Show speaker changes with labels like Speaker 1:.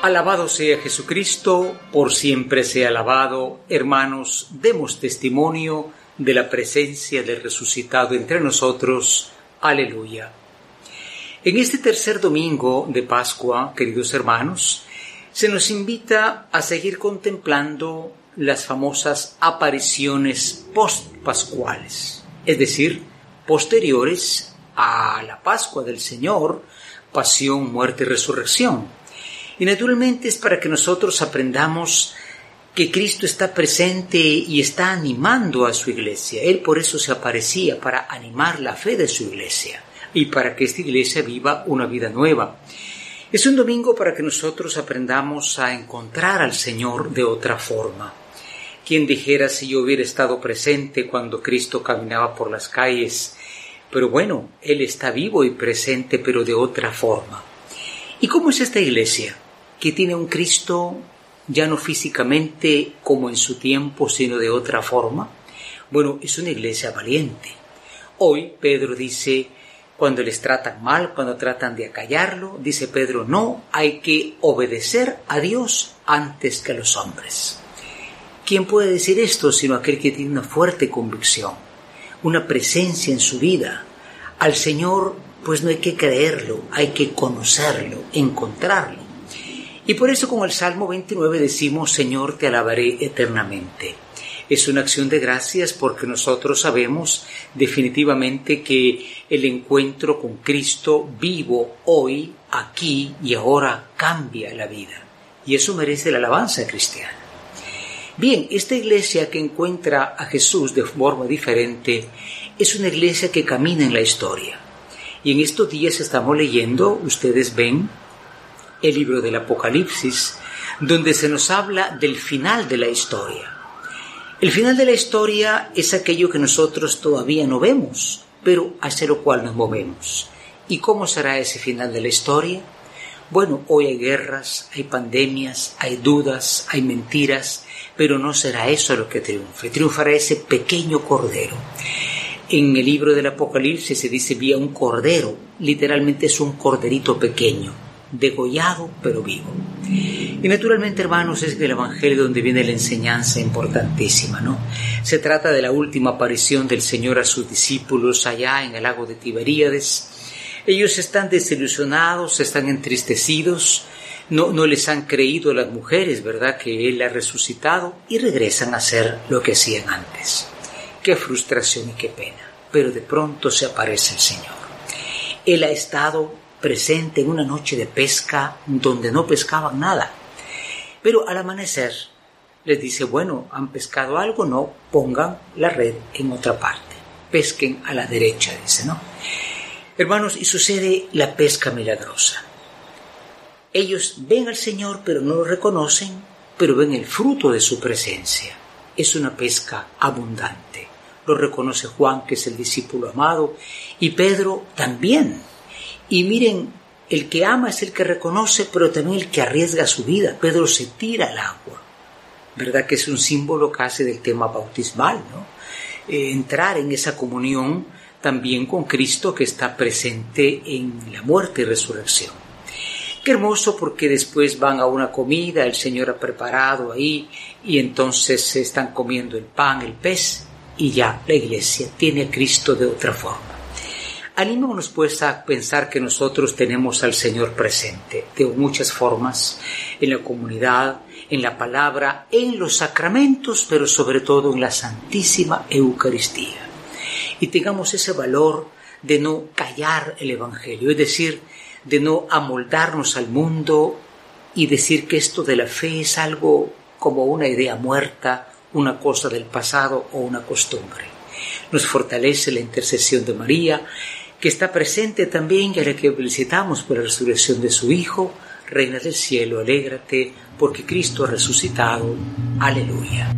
Speaker 1: Alabado sea Jesucristo, por siempre sea alabado. Hermanos, demos testimonio de la presencia del resucitado entre nosotros. Aleluya. En este tercer domingo de Pascua, queridos hermanos, se nos invita a seguir contemplando las famosas apariciones post-pascuales, es decir, posteriores a la Pascua del Señor, pasión, muerte y resurrección y naturalmente es para que nosotros aprendamos que Cristo está presente y está animando a su iglesia. Él por eso se aparecía, para animar la fe de su iglesia y para que esta iglesia viva una vida nueva. Es un domingo para que nosotros aprendamos a encontrar al Señor de otra forma. Quien dijera si yo hubiera estado presente cuando Cristo caminaba por las calles, pero bueno, Él está vivo y presente, pero de otra forma. ¿Y cómo es esta iglesia? Que tiene un Cristo ya no físicamente como en su tiempo, sino de otra forma? Bueno, es una iglesia valiente. Hoy Pedro dice, cuando les tratan mal, cuando tratan de acallarlo, dice Pedro, no, hay que obedecer a Dios antes que a los hombres. ¿Quién puede decir esto sino aquel que tiene una fuerte convicción, una presencia en su vida? Al Señor, pues no hay que creerlo, hay que conocerlo, encontrarlo. Y por eso con el Salmo 29 decimos, Señor, te alabaré eternamente. Es una acción de gracias porque nosotros sabemos definitivamente que el encuentro con Cristo vivo hoy, aquí y ahora cambia la vida. Y eso merece la alabanza cristiana. Bien, esta iglesia que encuentra a Jesús de forma diferente es una iglesia que camina en la historia. Y en estos días estamos leyendo, ustedes ven, el libro del Apocalipsis, donde se nos habla del final de la historia. El final de la historia es aquello que nosotros todavía no vemos, pero hacia lo cual nos movemos. ¿Y cómo será ese final de la historia? Bueno, hoy hay guerras, hay pandemias, hay dudas, hay mentiras, pero no será eso lo que triunfe, triunfará ese pequeño cordero. En el libro del Apocalipsis se dice vía un cordero, literalmente es un corderito pequeño, degollado pero vivo. Y naturalmente, hermanos, es el Evangelio donde viene la enseñanza importantísima, ¿no? Se trata de la última aparición del Señor a sus discípulos allá en el lago de Tiberíades. Ellos están desilusionados, están entristecidos, no, no les han creído las mujeres, ¿verdad?, que Él ha resucitado y regresan a hacer lo que hacían antes. Qué frustración y qué pena. Pero de pronto se aparece el Señor. Él ha estado presente en una noche de pesca donde no pescaban nada. Pero al amanecer les dice, bueno, ¿han pescado algo? No, pongan la red en otra parte. Pesquen a la derecha, dice, ¿no? Hermanos, y sucede la pesca milagrosa. Ellos ven al Señor, pero no lo reconocen, pero ven el fruto de su presencia. Es una pesca abundante. Lo reconoce Juan, que es el discípulo amado, y Pedro también y miren, el que ama es el que reconoce, pero también el que arriesga su vida. Pedro se tira al agua. ¿Verdad que es un símbolo casi del tema bautismal, ¿no? Eh, entrar en esa comunión también con Cristo que está presente en la muerte y resurrección. Qué hermoso porque después van a una comida, el Señor ha preparado ahí y entonces se están comiendo el pan, el pez y ya la iglesia tiene a Cristo de otra forma. Animémonos pues a pensar que nosotros tenemos al Señor presente de muchas formas, en la comunidad, en la palabra, en los sacramentos, pero sobre todo en la Santísima Eucaristía. Y tengamos ese valor de no callar el Evangelio, es decir, de no amoldarnos al mundo y decir que esto de la fe es algo como una idea muerta, una cosa del pasado o una costumbre. Nos fortalece la intercesión de María que está presente también y a la que felicitamos por la resurrección de su Hijo, Reina del cielo, alégrate, porque Cristo ha resucitado. Aleluya.